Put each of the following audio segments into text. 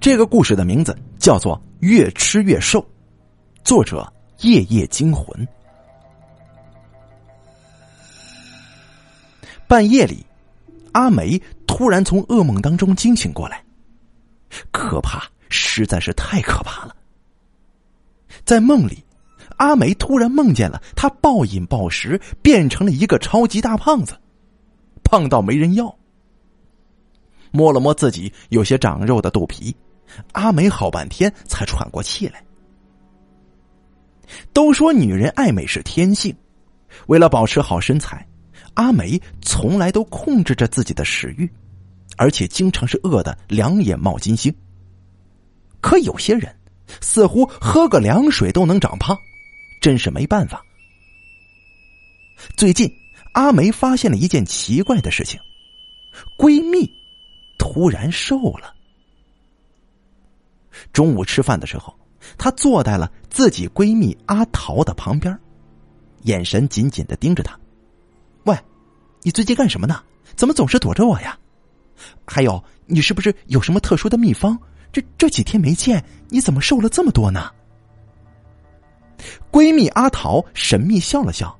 这个故事的名字叫做《越吃越瘦》，作者夜夜惊魂。半夜里，阿梅突然从噩梦当中惊醒过来，可怕，实在是太可怕了。在梦里，阿梅突然梦见了她暴饮暴食，变成了一个超级大胖子，胖到没人要。摸了摸自己有些长肉的肚皮。阿梅好半天才喘过气来。都说女人爱美是天性，为了保持好身材，阿梅从来都控制着自己的食欲，而且经常是饿得两眼冒金星。可有些人似乎喝个凉水都能长胖，真是没办法。最近，阿梅发现了一件奇怪的事情：闺蜜突然瘦了。中午吃饭的时候，她坐在了自己闺蜜阿桃的旁边，眼神紧紧的盯着她。喂，你最近干什么呢？怎么总是躲着我呀？还有，你是不是有什么特殊的秘方？这这几天没见，你怎么瘦了这么多呢？闺蜜阿桃神秘笑了笑，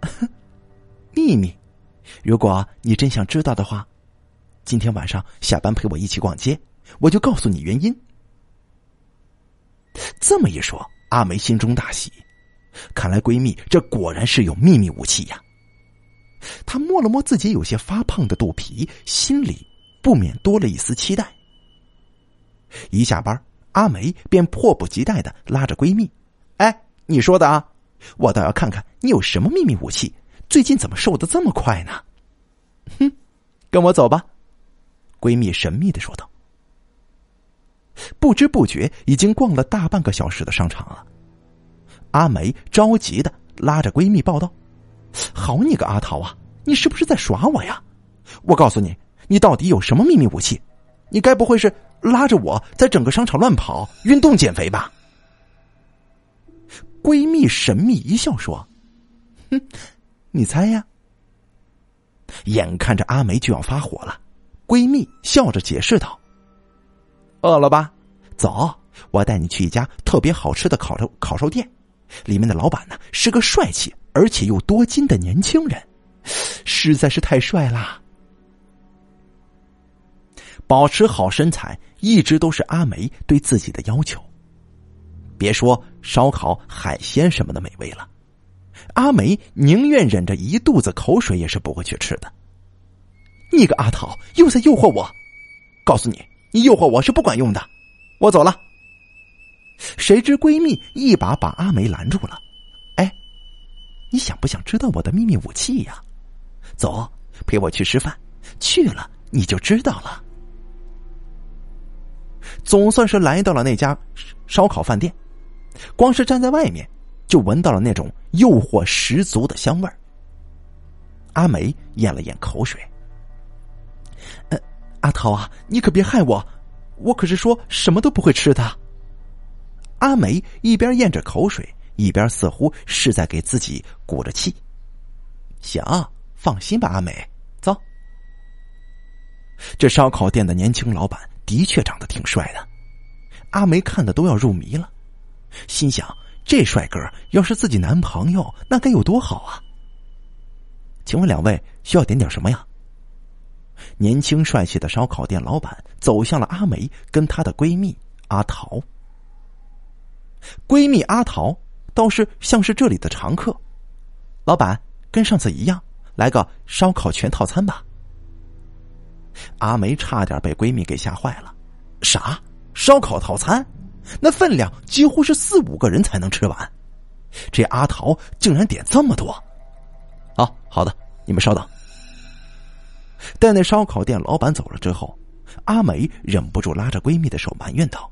秘密。如果你真想知道的话，今天晚上下班陪我一起逛街，我就告诉你原因。这么一说，阿梅心中大喜，看来闺蜜这果然是有秘密武器呀。她摸了摸自己有些发胖的肚皮，心里不免多了一丝期待。一下班，阿梅便迫不及待的拉着闺蜜：“哎，你说的啊，我倒要看看你有什么秘密武器，最近怎么瘦的这么快呢？”哼，跟我走吧，闺蜜神秘的说道。不知不觉已经逛了大半个小时的商场了。阿梅着急的拉着闺蜜报道：“好你个阿桃啊，你是不是在耍我呀？我告诉你，你到底有什么秘密武器？你该不会是拉着我在整个商场乱跑、运动减肥吧？”闺蜜神秘一笑说：“哼，你猜呀。”眼看着阿梅就要发火了，闺蜜笑着解释道。饿了吧？走，我带你去一家特别好吃的烤肉烤肉店，里面的老板呢是个帅气而且又多金的年轻人，实在是太帅啦！保持好身材一直都是阿梅对自己的要求。别说烧烤、海鲜什么的美味了，阿梅宁愿忍着一肚子口水也是不会去吃的。你个阿桃又在诱惑我，告诉你。你诱惑我是不管用的，我走了。谁知闺蜜一把把阿梅拦住了。哎，你想不想知道我的秘密武器呀？走，陪我去吃饭，去了你就知道了。总算是来到了那家烧烤饭店，光是站在外面就闻到了那种诱惑十足的香味儿。阿梅咽了咽口水。呃阿桃啊，你可别害我，我可是说什么都不会吃的。阿梅一边咽着口水，一边似乎是在给自己鼓着气。行，放心吧，阿梅，走。这烧烤店的年轻老板的确长得挺帅的，阿梅看的都要入迷了，心想：这帅哥要是自己男朋友，那该有多好啊！请问两位需要点点什么呀？年轻帅气的烧烤店老板走向了阿梅跟她的闺蜜阿桃。闺蜜阿桃倒是像是这里的常客，老板跟上次一样，来个烧烤全套餐吧。阿梅差点被闺蜜给吓坏了，啥烧烤套餐？那分量几乎是四五个人才能吃完，这阿桃竟然点这么多！啊，好的，你们稍等。待那烧烤店老板走了之后，阿梅忍不住拉着闺蜜的手埋怨道：“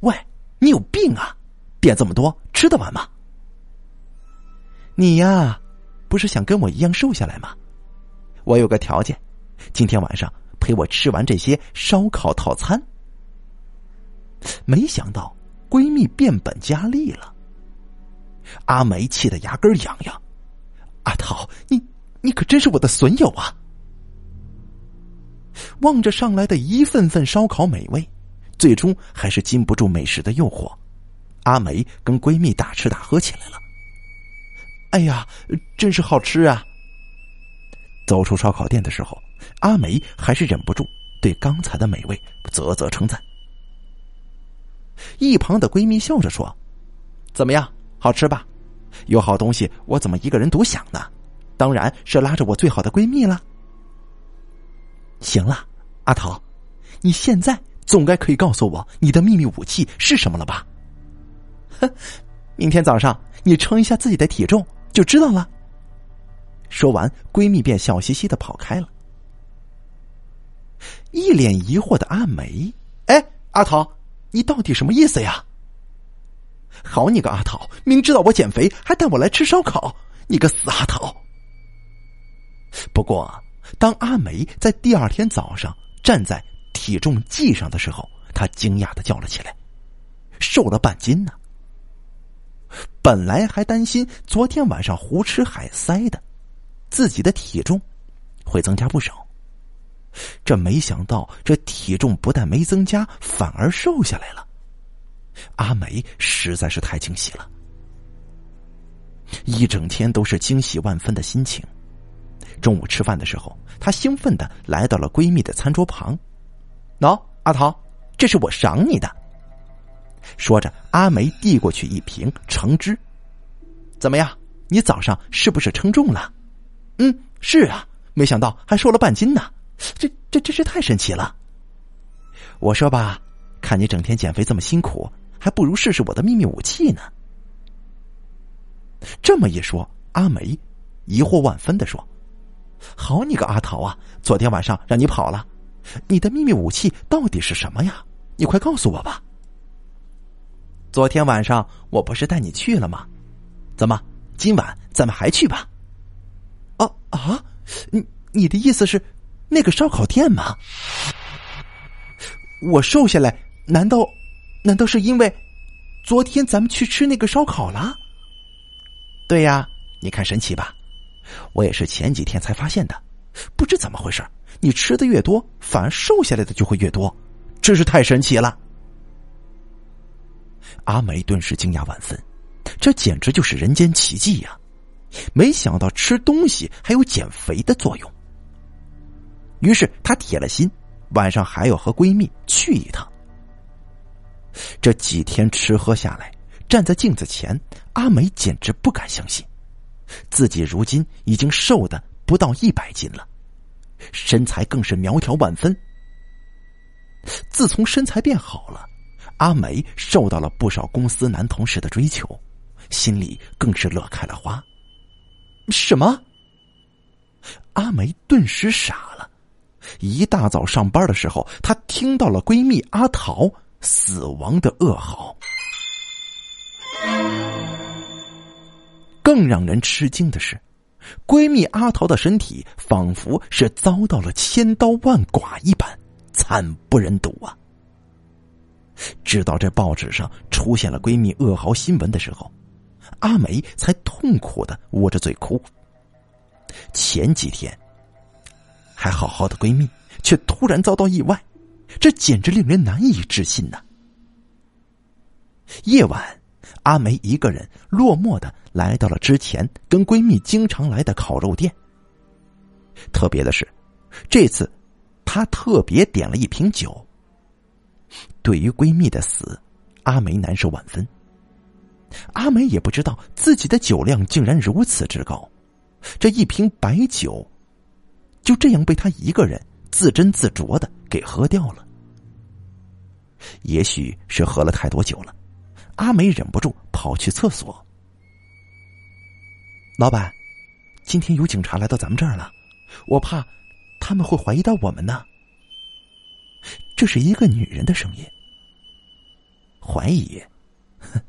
喂，你有病啊！点这么多吃得完吗？你呀，不是想跟我一样瘦下来吗？我有个条件，今天晚上陪我吃完这些烧烤套餐。”没想到闺蜜变本加厉了，阿梅气得牙根痒痒。阿桃，你你可真是我的损友啊！望着上来的一份份烧烤美味，最终还是禁不住美食的诱惑，阿梅跟闺蜜大吃大喝起来了。哎呀，真是好吃啊！走出烧烤店的时候，阿梅还是忍不住对刚才的美味啧啧称赞。一旁的闺蜜笑着说：“怎么样，好吃吧？有好东西，我怎么一个人独享呢？当然是拉着我最好的闺蜜了。”行了，阿桃，你现在总该可以告诉我你的秘密武器是什么了吧？哼，明天早上你称一下自己的体重。就知道了。说完，闺蜜便笑嘻嘻的跑开了。一脸疑惑的阿梅，哎，阿桃，你到底什么意思呀？好你个阿桃，明知道我减肥，还带我来吃烧烤，你个死阿桃！不过，当阿梅在第二天早上站在体重计上的时候，她惊讶的叫了起来：“瘦了半斤呢！”本来还担心昨天晚上胡吃海塞的，自己的体重会增加不少。这没想到，这体重不但没增加，反而瘦下来了。阿梅实在是太惊喜了，一整天都是惊喜万分的心情。中午吃饭的时候，她兴奋的来到了闺蜜的餐桌旁，喏，阿桃，这是我赏你的。说着，阿梅递过去一瓶橙汁。怎么样？你早上是不是称重了？嗯，是啊，没想到还瘦了半斤呢。这这真是太神奇了。我说吧，看你整天减肥这么辛苦，还不如试试我的秘密武器呢。这么一说，阿梅疑惑万分的说：“好你个阿桃啊！昨天晚上让你跑了，你的秘密武器到底是什么呀？你快告诉我吧。”昨天晚上我不是带你去了吗？怎么今晚咱们还去吧？啊啊！你你的意思是那个烧烤店吗？我瘦下来，难道难道是因为昨天咱们去吃那个烧烤了？对呀，你看神奇吧？我也是前几天才发现的，不知怎么回事，你吃的越多，反而瘦下来的就会越多，真是太神奇了。阿梅顿时惊讶万分，这简直就是人间奇迹呀！没想到吃东西还有减肥的作用。于是她铁了心，晚上还要和闺蜜去一趟。这几天吃喝下来，站在镜子前，阿梅简直不敢相信，自己如今已经瘦的不到一百斤了，身材更是苗条万分。自从身材变好了。阿梅受到了不少公司男同事的追求，心里更是乐开了花。什么？阿梅顿时傻了。一大早上班的时候，她听到了闺蜜阿桃死亡的噩耗。更让人吃惊的是，闺蜜阿桃的身体仿佛是遭到了千刀万剐一般，惨不忍睹啊！直到这报纸上出现了闺蜜噩耗新闻的时候，阿梅才痛苦的捂着嘴哭。前几天还好好的闺蜜，却突然遭到意外，这简直令人难以置信呐！夜晚，阿梅一个人落寞的来到了之前跟闺蜜经常来的烤肉店。特别的是，这次她特别点了一瓶酒。对于闺蜜的死，阿梅难受万分。阿梅也不知道自己的酒量竟然如此之高，这一瓶白酒就这样被她一个人自斟自酌的给喝掉了。也许是喝了太多酒了，阿梅忍不住跑去厕所。老板，今天有警察来到咱们这儿了，我怕他们会怀疑到我们呢。这是一个女人的声音。怀疑，哼，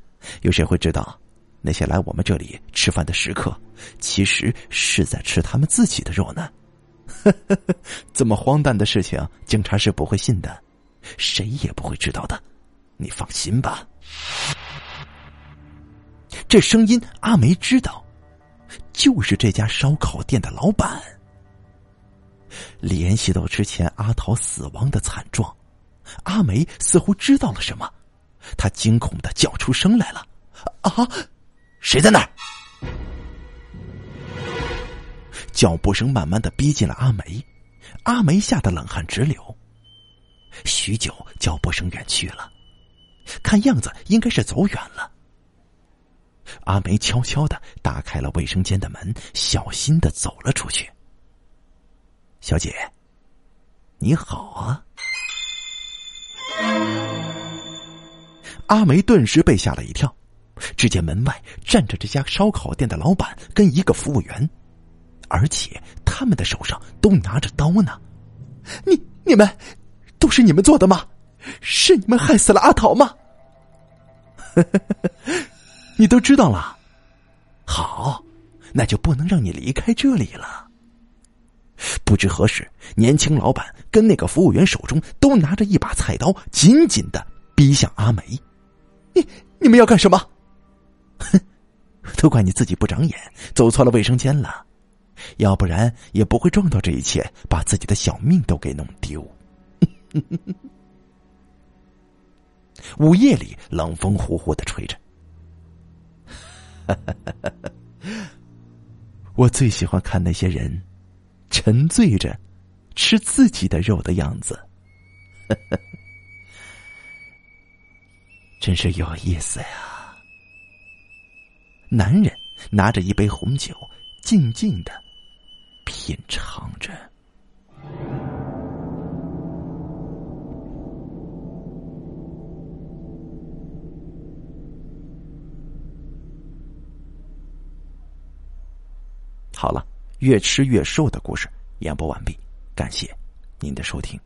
有谁会知道，那些来我们这里吃饭的食客，其实是在吃他们自己的肉呢？这么荒诞的事情，警察是不会信的，谁也不会知道的，你放心吧。这声音，阿梅知道，就是这家烧烤店的老板。联系到之前阿桃死亡的惨状。阿梅似乎知道了什么，她惊恐的叫出声来了：“啊，谁在那儿？”脚步声慢慢的逼近了阿梅，阿梅吓得冷汗直流。许久，脚步声远去了，看样子应该是走远了。阿梅悄悄的打开了卫生间的门，小心的走了出去。小姐，你好啊！阿梅顿时被吓了一跳，只见门外站着这家烧烤店的老板跟一个服务员，而且他们的手上都拿着刀呢。你、你们都是你们做的吗？是你们害死了阿桃吗？你都知道了，好，那就不能让你离开这里了。不知何时，年轻老板跟那个服务员手中都拿着一把菜刀，紧紧的逼向阿梅。你你们要干什么？哼，都怪你自己不长眼，走错了卫生间了，要不然也不会撞到这一切，把自己的小命都给弄丢。午夜里，冷风呼呼的吹着。我最喜欢看那些人沉醉着吃自己的肉的样子，真是有意思呀！男人拿着一杯红酒，静静的品尝着。好了，越吃越瘦的故事演播完毕，感谢您的收听。